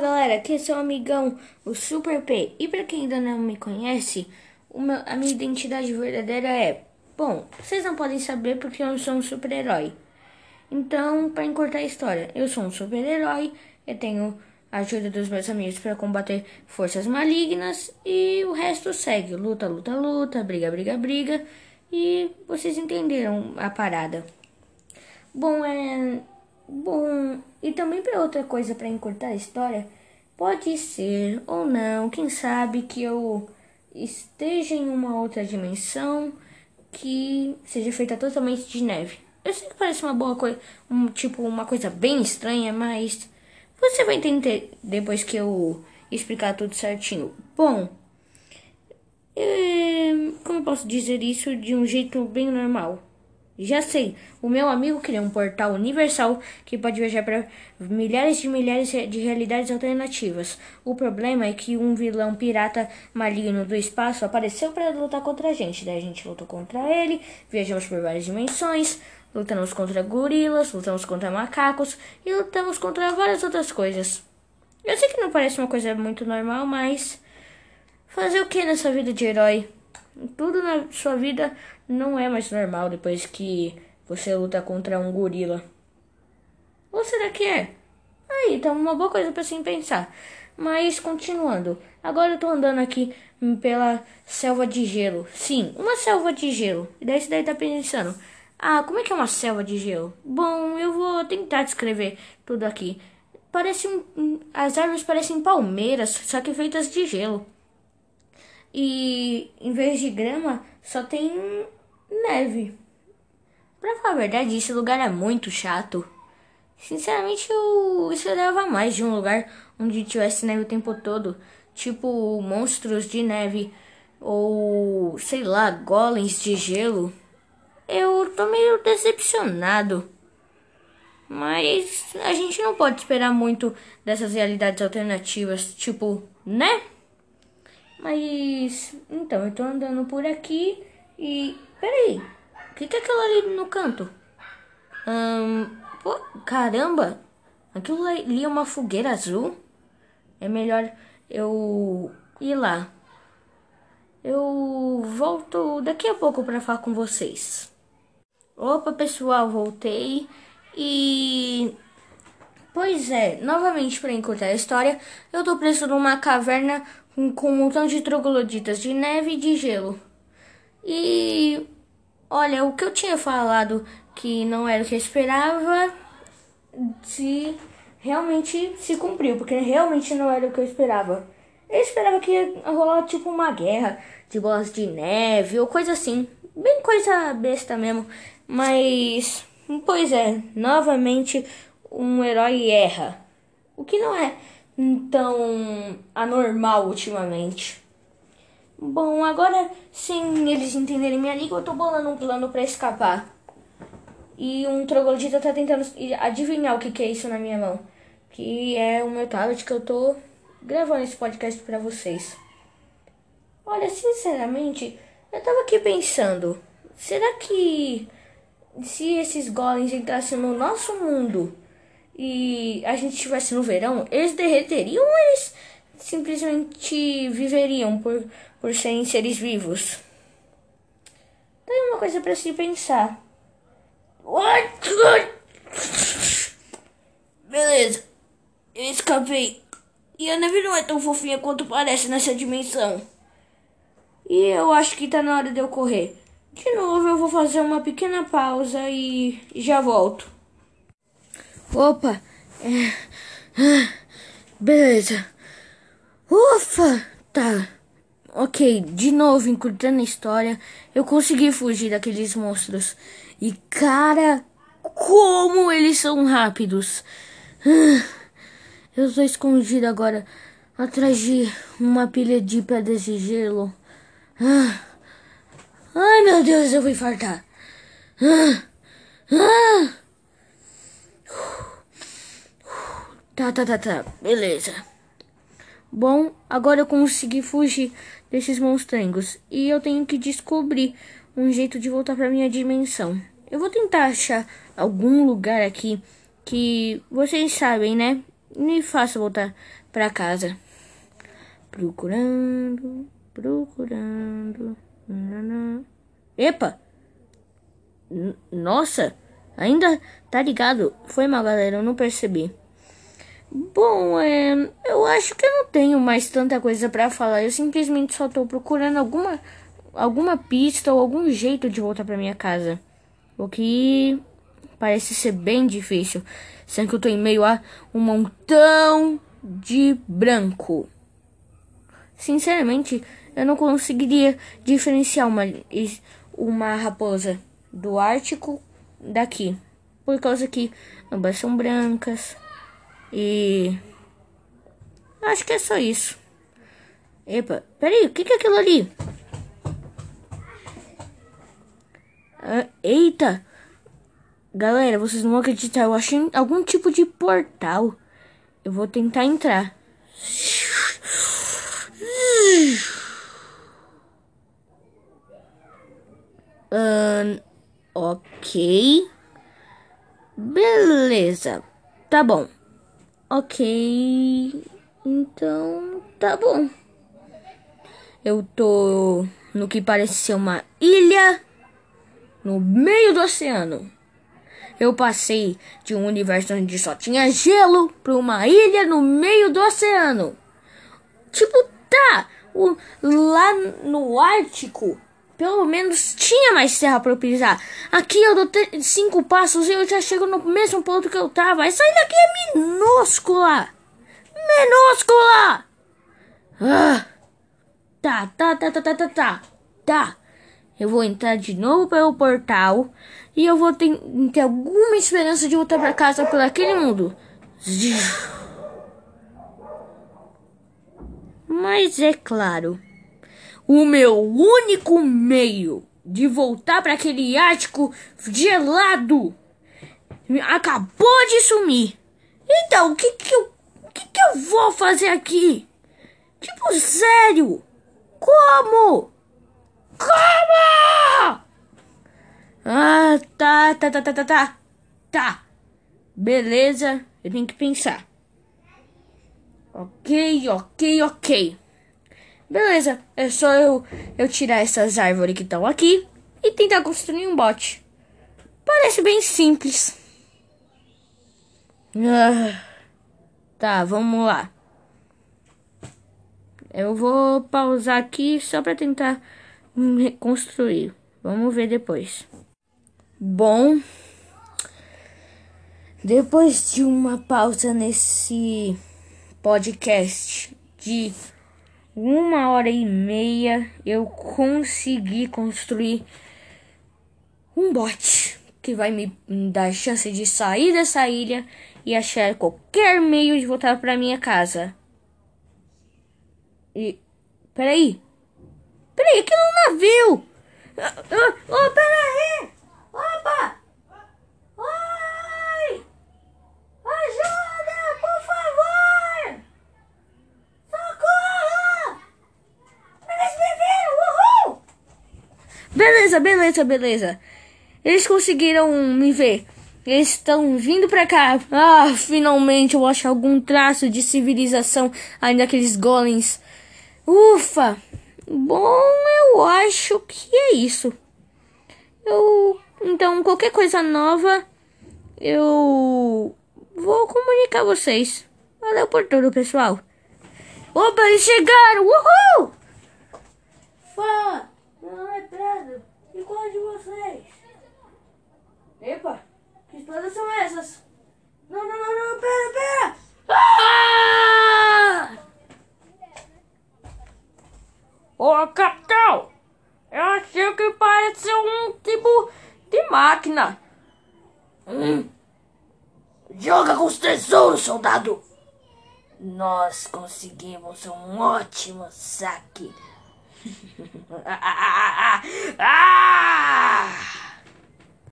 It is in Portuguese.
galera, aqui é seu amigão, o Super P. E para quem ainda não me conhece, meu, a minha identidade verdadeira é. Bom, vocês não podem saber porque eu sou um super-herói. Então, para encurtar a história, eu sou um super-herói, eu tenho a ajuda dos meus amigos para combater forças malignas e o resto segue: luta, luta, luta, briga, briga, briga. E vocês entenderam a parada. Bom, é. Bom, e também para outra coisa para encurtar a história, pode ser ou não, quem sabe que eu esteja em uma outra dimensão que seja feita totalmente de neve. Eu sei que parece uma boa coisa, um, tipo uma coisa bem estranha, mas você vai entender depois que eu explicar tudo certinho. Bom, é, como eu posso dizer isso de um jeito bem normal? Já sei, o meu amigo criou um portal universal que pode viajar para milhares de milhares de realidades alternativas. O problema é que um vilão pirata maligno do espaço apareceu para lutar contra a gente. Daí a gente lutou contra ele, viajamos por várias dimensões, lutamos contra gorilas, lutamos contra macacos e lutamos contra várias outras coisas. Eu sei que não parece uma coisa muito normal, mas fazer o que nessa vida de herói? Tudo na sua vida não é mais normal depois que você luta contra um gorila. Ou será que é? Aí, tá uma boa coisa para se pensar. Mas continuando, agora eu tô andando aqui pela selva de gelo. Sim, uma selva de gelo. E daí você daí tá pensando, ah, como é que é uma selva de gelo? Bom, eu vou tentar descrever tudo aqui. Parece um, as árvores parecem palmeiras, só que feitas de gelo. E em vez de grama, só tem neve. Pra falar a verdade, esse lugar é muito chato. Sinceramente, eu esperava mais de um lugar onde tivesse neve o tempo todo. Tipo, monstros de neve. Ou, sei lá, golems de gelo. Eu tô meio decepcionado. Mas a gente não pode esperar muito dessas realidades alternativas. Tipo, né? Mas. Então, eu tô andando por aqui e. Peraí. O que, que é aquilo ali no canto? Pô, caramba! Aquilo ali é uma fogueira azul? É melhor eu ir lá. Eu volto daqui a pouco para falar com vocês. Opa, pessoal, voltei e. Pois é, novamente para encurtar a história, eu tô preso numa caverna um montão de trogloditas de neve e de gelo. E olha, o que eu tinha falado que não era o que eu esperava, se realmente se cumpriu, porque realmente não era o que eu esperava. Eu esperava que ia rolar tipo uma guerra de bolas de neve ou coisa assim, bem coisa besta mesmo. Mas, pois é, novamente um herói erra. O que não é tão anormal ultimamente. Bom, agora sem eles entenderem minha língua, eu tô bolando um plano para escapar. E um troglodita tá tentando adivinhar o que, que é isso na minha mão. Que é o meu tablet que eu tô gravando esse podcast para vocês. Olha, sinceramente, eu tava aqui pensando, será que se esses golems entrassem no nosso mundo e a gente estivesse no verão, eles derreteriam ou eles simplesmente viveriam por, por serem seres vivos? Tem uma coisa para se pensar. Beleza, eu escapei. E a neve não é tão fofinha quanto parece nessa dimensão. E eu acho que tá na hora de eu correr. De novo, eu vou fazer uma pequena pausa e já volto. Opa! É... Ah, beleza. Ufa! Tá. Ok, de novo, encurtando a história, eu consegui fugir daqueles monstros. E cara, como eles são rápidos! Ah, eu estou escondido agora atrás de uma pilha de pedras de gelo. Ah, ai meu Deus, eu vou infartar. Ah, ah. Tá, tá, tá, tá. Beleza. Bom, agora eu consegui fugir desses monstrengos. E eu tenho que descobrir um jeito de voltar para minha dimensão. Eu vou tentar achar algum lugar aqui que vocês sabem, né? me faça voltar para casa. Procurando, procurando. Epa! N Nossa, ainda tá ligado. Foi mal, galera, eu não percebi. Bom, é, eu acho que eu não tenho mais tanta coisa para falar. Eu simplesmente só tô procurando alguma alguma pista ou algum jeito de voltar para minha casa. O que parece ser bem difícil, sendo que eu tô em meio a um montão de branco. Sinceramente, eu não conseguiria diferenciar uma uma raposa do Ártico daqui, por causa que ambas são brancas. E. Acho que é só isso. Epa, peraí, o que, que é aquilo ali? Ah, eita! Galera, vocês não vão acreditar, eu achei algum tipo de portal. Eu vou tentar entrar. Ok. Beleza. Tá bom. Ok, então tá bom. Eu tô no que parece ser uma ilha no meio do oceano. Eu passei de um universo onde só tinha gelo para uma ilha no meio do oceano. Tipo, tá, o, lá no Ártico pelo menos tinha mais terra para pisar. Aqui eu dou cinco passos e eu já chego no mesmo ponto que eu tava. Essa ilha aqui é minúscula. Minúscula. Ah. Tá, tá, tá, tá, tá, tá, tá. Tá. Eu vou entrar de novo pelo portal e eu vou ter, ter alguma esperança de voltar para casa por aquele mundo. Mas é claro o meu único meio de voltar para aquele Ártico gelado acabou de sumir. Então, o que que eu, que que eu vou fazer aqui? Tipo, sério? Como? Como? Ah, tá, tá, tá, tá, tá, tá. Tá. Beleza, eu tenho que pensar. Ok, ok, ok. Beleza, é só eu, eu tirar essas árvores que estão aqui e tentar construir um bote. Parece bem simples. Ah, tá, vamos lá. Eu vou pausar aqui só para tentar reconstruir. Vamos ver depois. Bom, depois de uma pausa nesse podcast de uma hora e meia eu consegui construir um bot que vai me dar chance de sair dessa ilha e achar qualquer meio de voltar para minha casa. E peraí, peraí, aquilo é um navio. Oh, oh peraí, Beleza, beleza, beleza. Eles conseguiram me ver. Eles estão vindo pra cá. Ah, finalmente eu acho algum traço de civilização ainda aqueles golems. Ufa! Bom, eu acho que é isso. Eu então qualquer coisa nova eu vou comunicar vocês. Valeu por tudo, pessoal. Opa, eles chegaram! Uhul! Fala! Nome é Pedro. E qual de vocês? Epa, que espadas são essas? Não, não, não, não, pera, pera! Ah! Ô, capitão! Eu achei que parece um tipo de máquina. Hum. Joga com os tesouros, soldado! Nós conseguimos um ótimo saque. 아, 아, 아, 아, 아! 아!